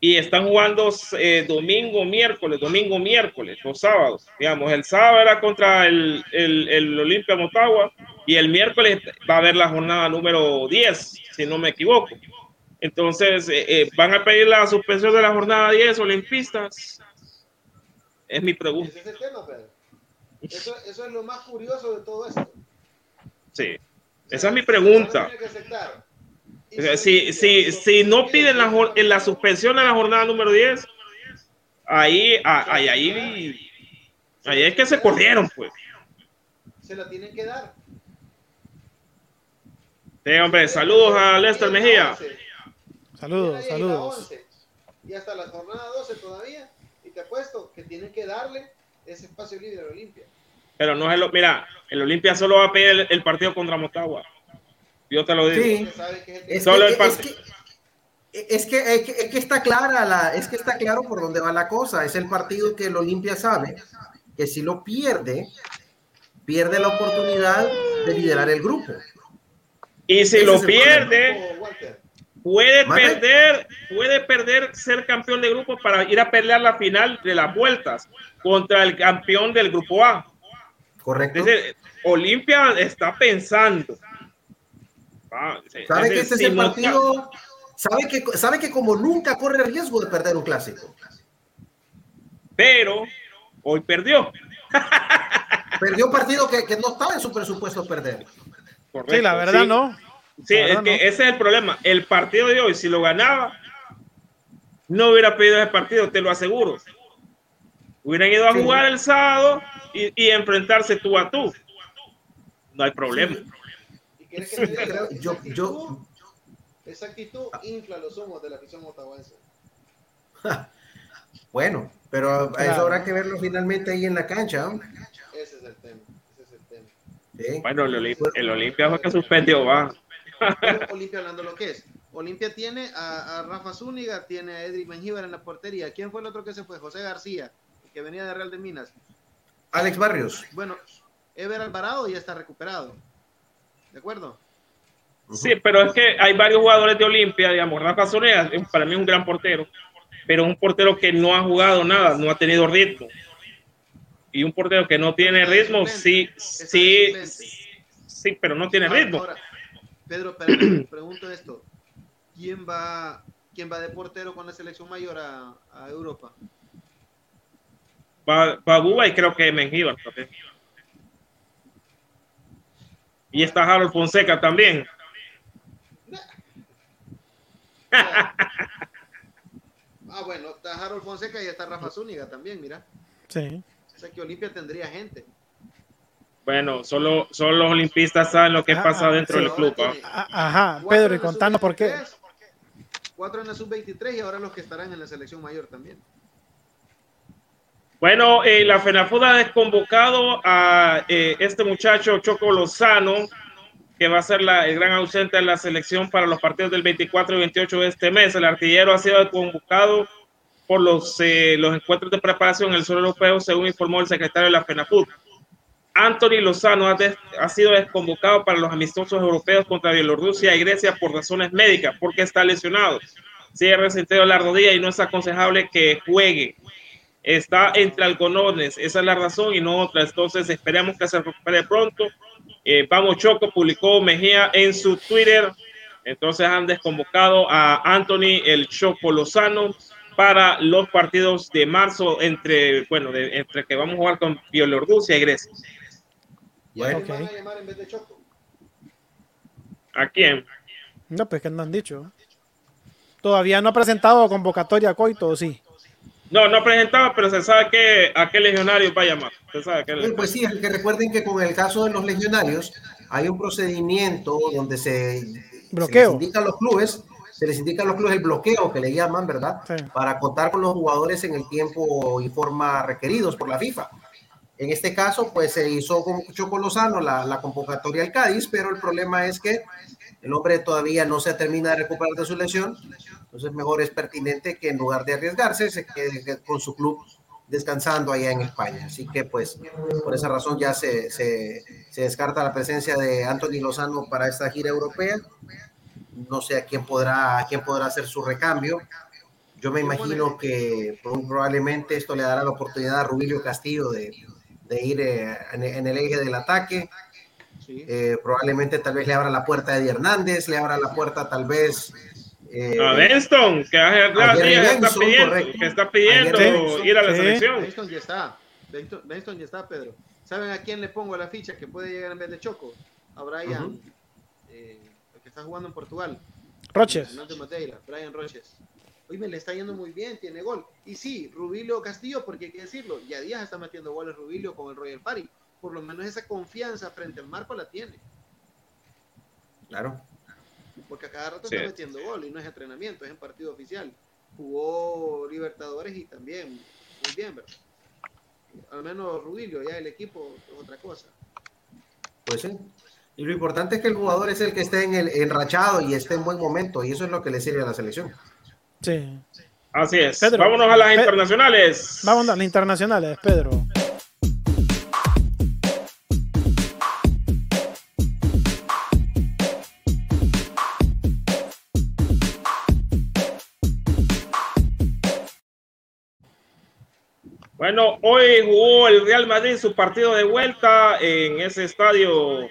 Y están jugando eh, domingo, miércoles, domingo, miércoles, los sábados. Digamos, el sábado era contra el, el, el Olimpia Motagua y el miércoles va a haber la jornada número 10, si no me equivoco. Entonces, eh, eh, ¿van a pedir la suspensión de la jornada 10 olimpistas? Es mi pregunta. Es tema, Pedro. Eso, eso es lo más curioso de todo esto. Sí. O sea, Esa es mi pregunta. si Si, si, no pide piden la, jor- en la suspensión, de la jornada número 10, ahí, ah, ahí, ahí, ahí es que se corrieron, pues. se la tienen que dar. Sí, hombre, saludos a Lester Mejía. 11, Saludos, saludos. 11, Y hasta la jornada 12 todavía. Y te apuesto que tienen que darle ese espacio libre Olimpia. Pero no es lo. Mira, el Olimpia solo va a pedir el, el partido contra Motagua. Yo te lo digo. Sí. Porque sabe que es el Es Solo que, el par- es, que, es, que, es, que, es que está clara la, es que está claro por dónde va la cosa. Es el partido que el Olimpia sabe que si lo pierde, pierde la oportunidad de liderar el grupo. Y si Ese lo el pierde, puede perder, puede perder ser campeón de grupo para ir a pelear la final de las vueltas contra el campeón del grupo A. Correcto. Entonces, Olimpia está pensando. Ah, ¿Sabe que este es el no- partido? ¿Sabe que, sabe que como nunca corre riesgo de perder un clásico? pero hoy perdió. Perdió un partido que, que no estaba en su presupuesto perder. Correcto, Sí, la verdad sí. no. Sí, es que no. ese es el problema. El partido de hoy, si lo ganaba, no hubiera pedido ese partido, te lo aseguro. Hubieran ido a Sí. jugar el sábado y, y enfrentarse tú a tú. No hay problema. ¿Y quieres que te diga? Creo- Esa yo, actitud- yo, Esa actitud infla los humos de la afición otahuense. bueno, pero Claro. eso habrá que verlo finalmente ahí en la cancha. ¿no? Ese es el tema. Ese es el tema. Sí. Bueno, el, Olim- el Olimpia fue que suspendió, va. Olimpia hablando lo que es. Olimpia tiene a, a Rafa Zúñiga, tiene a Edric Mengíbar en la portería. ¿Quién fue el otro que se fue? José García, que venía de Real de Minas. Alex Barrios. Bueno, Ever Alvarado ya está recuperado. ¿De acuerdo? Sí, pero es que hay varios jugadores de Olimpia, digamos, Rafa eh, para mí es un gran portero, pero es un portero que no ha jugado nada, no ha tenido ritmo. Y un portero que no tiene ritmo, sí, sí, sí, pero no tiene ritmo. ahora, Pedro, pero pregunto esto. ¿Quién va, ¿Quién va de portero con la selección mayor a, a Europa? Va, va Buba y creo que Mengíbar también. Y está Harold Fonseca también. Ah, bueno, está Harold Fonseca y está Rafa Zúñiga también, mira. Sí. O sea que Olimpia tendría gente. Bueno, solo, solo los olimpistas saben lo que Ah, pasa ah, dentro sí. del club. ¿ah? Ajá, Pedro, y contanos por qué. sub-23, Cuatro en la sub-23 y ahora los que estarán en la selección mayor también. Bueno, eh, la FENAFUD ha desconvocado a eh, este muchacho Choco Lozano, que va a ser la- el gran ausente de la selección para los partidos del 24 y 28 de este mes. El artillero ha sido convocado por los, eh, los encuentros de preparación en el suelo europeo, según informó el secretario de la FENAFUD. Anthony Lozano ha, sido desconvocado para los amistosos europeos contra Bielorrusia y Grecia por razones médicas, porque está lesionado. Sigue resentido la rodilla y no es aconsejable que juegue está entre algodones, esa es la razón y no otra. Entonces esperemos que se recupere pronto. Eh, Vamos Choco publicó Mejía en su Twitter. Entonces han desconvocado a Anthony el Choco Lozano para los partidos de marzo entre, bueno, de- entre que vamos a jugar con Bielorrusia y Grecia. ¿Y a Bueno. quién van Ok. a llamar en vez de Choco? ¿A quién? No, pues que no han dicho. Todavía no ha presentado convocatoria Coito, ¿o sí? No, no presentaba, pero se sabe que a qué legionario va a llamar. Se sabe que Pues sí, es que recuerden que con el caso de los legionarios hay un procedimiento donde se, Bloqueo. se les indica a los clubes, se les indica a los clubes el bloqueo que le llaman, ¿verdad? Sí. Para contar con los jugadores en el tiempo y forma requeridos por la FIFA. En este caso, pues se hizo con Choco Lozano la, la convocatoria al Cádiz, pero el problema es que el hombre todavía no se termina de recuperar de su lesión. Entonces, mejor es pertinente que en lugar de arriesgarse, se quede con su club descansando allá en España. Así que, pues, por esa razón ya se, se, se descarta la presencia de Anthony Lozano para esta gira europea. No sé a quién podrá, a quién podrá hacer su recambio. Yo me imagino que probablemente esto le dará la oportunidad a Rubilio Castillo de, de ir eh, en, en el eje del ataque. Sí. Eh, probablemente tal vez le abra la puerta a Eddie Hernández, le abra la puerta tal vez eh, A Benston, que está Benson, pidiendo, que está pidiendo Jerry ir a la Sí. selección. Benston ya está. Benston, Benston ya está, Pedro. ¿Saben a quién le pongo la ficha que puede llegar en vez de Choco? A Brian, Ujú. eh, el que está jugando en Portugal. Roches. Fernando Madeira, Brian Roches. Hoy me le está yendo muy bien, tiene gol. Y sí, Rubilio Castillo, porque hay que decirlo, ya Díaz está metiendo goles Rubilio con el Royal Party. Por lo menos esa confianza frente al marco la tiene. Claro. Porque a cada rato Sí. está metiendo gol y no es entrenamiento, es en partido oficial. Jugó Libertadores y también muy bien, ¿verdad? Al menos Rubilio, ya el equipo es otra cosa. Pues sí. Y lo importante es que el jugador es el que esté en el enrachado y esté en buen momento, y eso es lo que le sirve a la selección. Sí. Así es. Pedro, Vámonos a las Pe- internacionales. Vamos a las internacionales, Pedro. Bueno, hoy jugó el Real Madrid su partido de vuelta en ese estadio,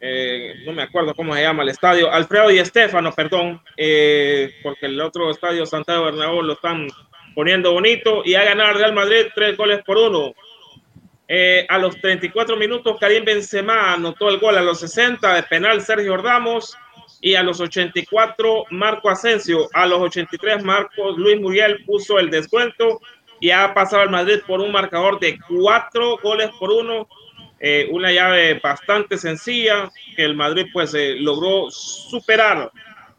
eh, no me acuerdo cómo se llama el estadio, Alfredo y Estefano, perdón, eh, porque el otro estadio Santiago Bernabéu lo están poniendo bonito y ha ganado el Real Madrid tres goles por uno. Eh, a los 34 minutos, Karim Benzema anotó el gol a los 60 de penal Sergio Ramos y a los 84 Marco Asensio, a los 83 Marcos Luis Muriel puso el descuento y ha pasado al Madrid por un marcador de cuatro goles por uno. Eh, una llave bastante sencilla que el Madrid pues eh, logró superar.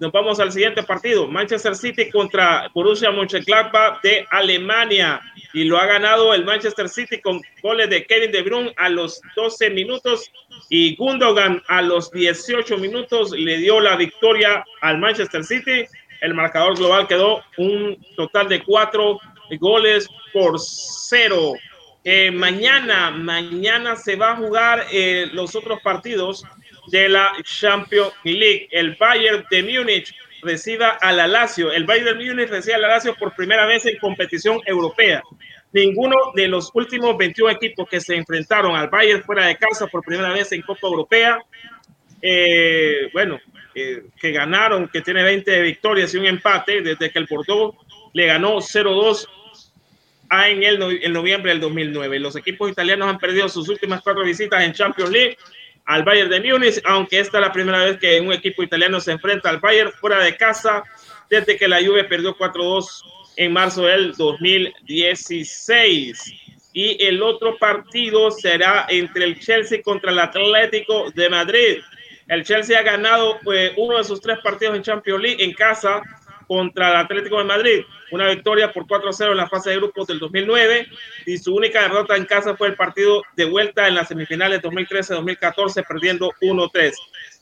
Nos vamos al siguiente partido, Manchester City contra Borussia Mönchengladbach de Alemania y lo ha ganado el Manchester City con goles de Kevin De Bruyne a los 12 minutos y Gundogan a los 18 minutos le dio la victoria al Manchester City. El marcador global quedó un total de cuatro goles por cero. Eh, mañana, mañana se va a jugar eh, los otros partidos de la Champions League. El Bayern de Múnich reciba al Lazio. El Bayern de Múnich recibe al Lazio por primera vez en competición europea. Ninguno de los últimos 21 equipos que se enfrentaron al Bayern fuera de casa por primera vez en Copa Europea, eh, bueno, que ganaron, que tiene 20 victorias y un empate desde que el Porto le ganó 0-2 en el, noviembre del 2009. Los equipos italianos han perdido sus últimas cuatro visitas en Champions League al Bayern de Múnich, aunque esta es la primera vez que un equipo italiano se enfrenta al Bayern fuera de casa desde que la Juve perdió 4-2 en marzo del 2016. Y el otro partido será entre el Chelsea contra el Atlético de Madrid. El Chelsea ha ganado pues, uno de sus tres partidos en Champions League en casa contra el Atlético de Madrid, una victoria por 4-0 en la fase de grupos del 2009 y su única derrota en casa fue el partido de vuelta en las semifinales 2013-2014 perdiendo 1-3.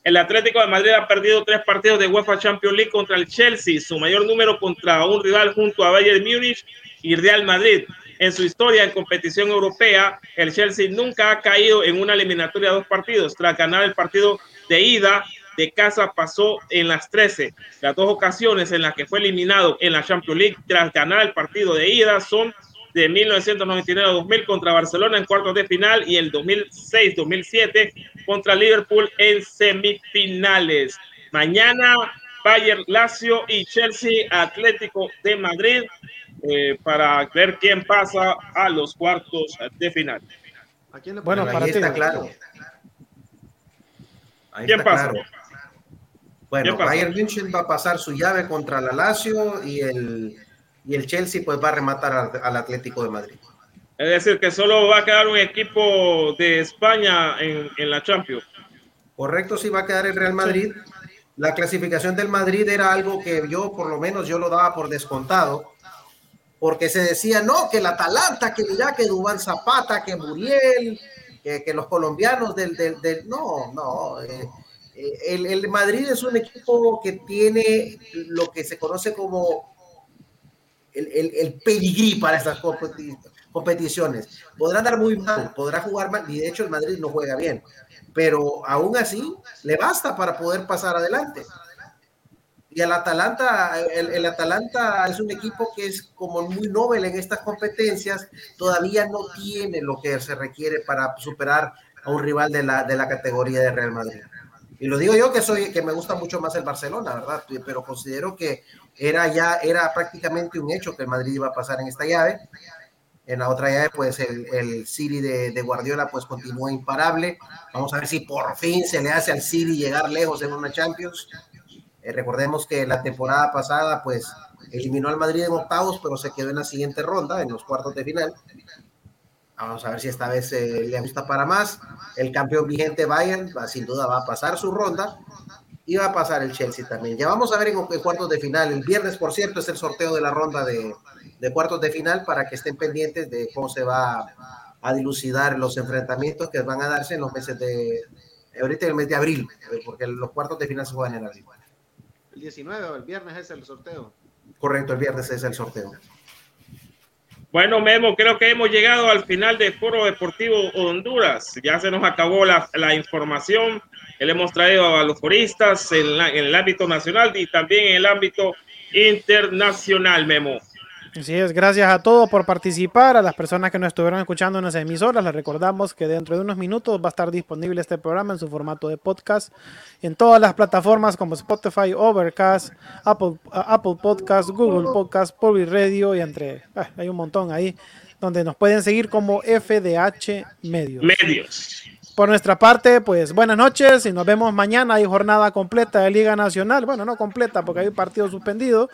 El Atlético de Madrid ha perdido tres partidos de UEFA Champions League contra el Chelsea, su mayor número contra un rival junto a Bayern Múnich y Real Madrid. En su historia en competición europea, el Chelsea nunca ha caído en una eliminatoria de dos partidos. Tras ganar el partido de ida de casa pasó en las 13. Las dos ocasiones en las que fue eliminado en la Champions League tras ganar el partido de ida son de 1999-2000 contra Barcelona en cuartos de final y el 2006-2007 contra Liverpool en semifinales. Mañana Bayern, Lazio y Chelsea Atlético de Madrid eh, para ver quién pasa a los cuartos de final. Bueno, para ti. Está claro. ¿Quién pasa? Bueno, Bayern München va a pasar su llave contra la Lazio y el, y el Chelsea pues va a rematar al, Atlético de Madrid. Es decir, que solo va a quedar un equipo de España en, en la Champions. Correcto, sí va a quedar el Real Madrid. La clasificación del Madrid era algo que yo, por lo menos, yo lo daba por descontado, porque se decía, no, que el Atalanta, que mira, que Dubán Zapata, que Muriel, que, que los colombianos del, del, del no, no, eh, el, Madrid es un equipo que tiene lo que se conoce como el, el, pedigrí para estas competiciones. Podrá dar muy mal, podrá jugar mal, y de hecho el Madrid no juega bien, pero aún así le basta para poder pasar adelante. Y el Atalanta, el, Atalanta es un equipo que es como muy noble en estas competencias, todavía no tiene lo que se requiere para superar a un rival de la categoría de Real Madrid. Y lo digo yo que soy que me gusta mucho más el Barcelona, ¿verdad? Pero considero que era ya era prácticamente un hecho que el Madrid iba a pasar en esta llave. En la otra llave, pues el, el City de, de, Guardiola pues continúa imparable. Vamos a ver si por fin se le hace al City llegar lejos en una Champions. Eh, recordemos que la temporada pasada pues eliminó al Madrid en octavos, pero se quedó en la siguiente ronda, en los cuartos de final. Vamos a ver si esta vez eh, le gusta para más. El campeón vigente Bayern sin duda va a pasar su ronda y va a pasar el Chelsea también. Ya vamos a ver en, cuartos de final. El viernes, por cierto, es el sorteo de la ronda de, de, cuartos de final para que estén pendientes de cómo se va a dilucidar los enfrentamientos que van a darse en los meses de ahorita en el mes de abril, porque los cuartos de final se juegan en abril. El 19 o el viernes es el sorteo. Correcto, el viernes es el sorteo. Bueno, Memo, creo que hemos llegado al final de Foro Deportivo Honduras. Ya se nos acabó la, la información. Le hemos traído a los foristas en, la, en, el ámbito nacional y también en el ámbito internacional, Memo. Así es, gracias a todos por participar, a las personas que nos estuvieron escuchando en las emisoras, les recordamos que dentro de unos minutos va a estar disponible este programa en su formato de podcast en todas las plataformas como Spotify, Overcast, Apple, Apple Podcast, Google Podcast, Public Radio y entre, ah, hay un montón ahí donde nos pueden seguir como FDH Medios. Medios. Por nuestra parte, pues buenas noches y nos vemos mañana. Hay jornada completa de Liga Nacional. Bueno, no completa porque hay un partido suspendido,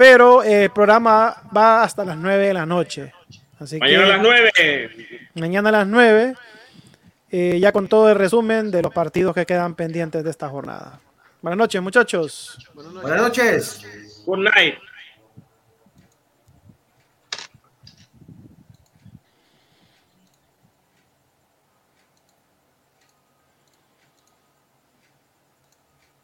pero el programa va hasta las 9 de la noche. Así mañana que, a las 9. Mañana a las 9, eh, ya con todo el resumen de los partidos que quedan pendientes de esta jornada. Buenas noches, muchachos. Buenas noches. Good night.